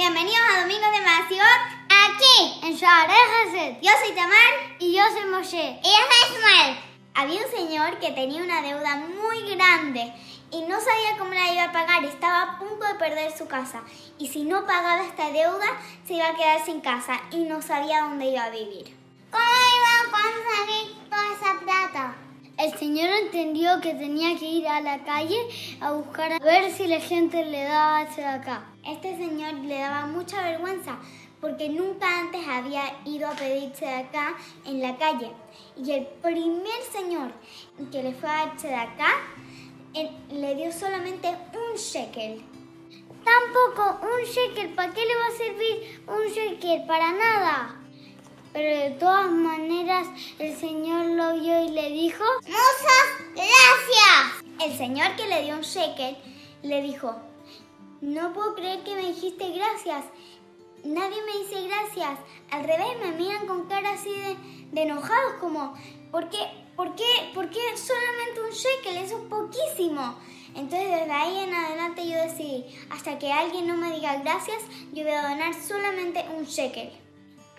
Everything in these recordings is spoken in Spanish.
Bienvenidos a Domingos de Masiot. Aquí, en Sharejaset. Yo soy Tamar. Y yo soy Moshe. Y yo soy Ismael. Había un señor que tenía una deuda muy grande y no sabía cómo la iba a pagar. Estaba a punto de perder su casa. Y si no pagaba esta deuda, se iba a quedar sin casa y no sabía dónde iba a vivir. ¿Cómo iba a conseguir toda esa plata? El señor que tenía que ir a la calle a buscar a ver si la gente le daba de acá. Este señor le daba mucha vergüenza porque nunca antes había ido a pedirse de acá en la calle. Y el primer señor que le fue a darse de acá le dio solamente un shekel. Tampoco un shekel, ¿para qué le va a servir un shekel? Para nada. Pero de todas maneras el Señor lo vio y le dijo, ¡Muchas gracias! El Señor que le dio un shekel le dijo, no puedo creer que me dijiste gracias. Nadie me dice gracias. Al revés, me miran con cara así de, de enojados como, ¿por qué, por, qué, ¿por qué solamente un shekel? Eso es poquísimo. Entonces desde ahí en adelante yo decidí, hasta que alguien no me diga gracias, yo voy a donar solamente un shekel.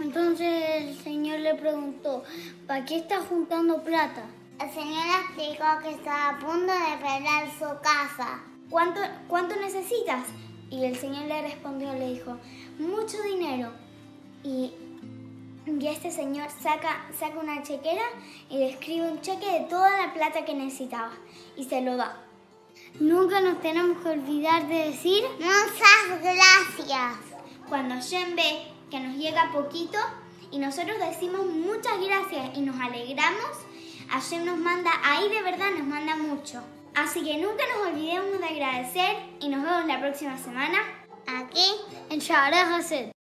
Entonces el señor le preguntó, ¿para qué está juntando plata? El señor explicó que estaba a punto de perder su casa. ¿Cuánto, ¿Cuánto necesitas? Y el señor le respondió, le dijo, mucho dinero. Y, y este señor saca, saca una chequera y le escribe un cheque de toda la plata que necesitaba y se lo da. Nunca nos tenemos que olvidar de decir muchas gracias. Cuando Shem ve que nos llega poquito y nosotros decimos muchas gracias y nos alegramos, Hashem nos manda, ahí de verdad nos manda mucho. Así que nunca nos olvidemos de agradecer y nos vemos la próxima semana aquí en Shaarei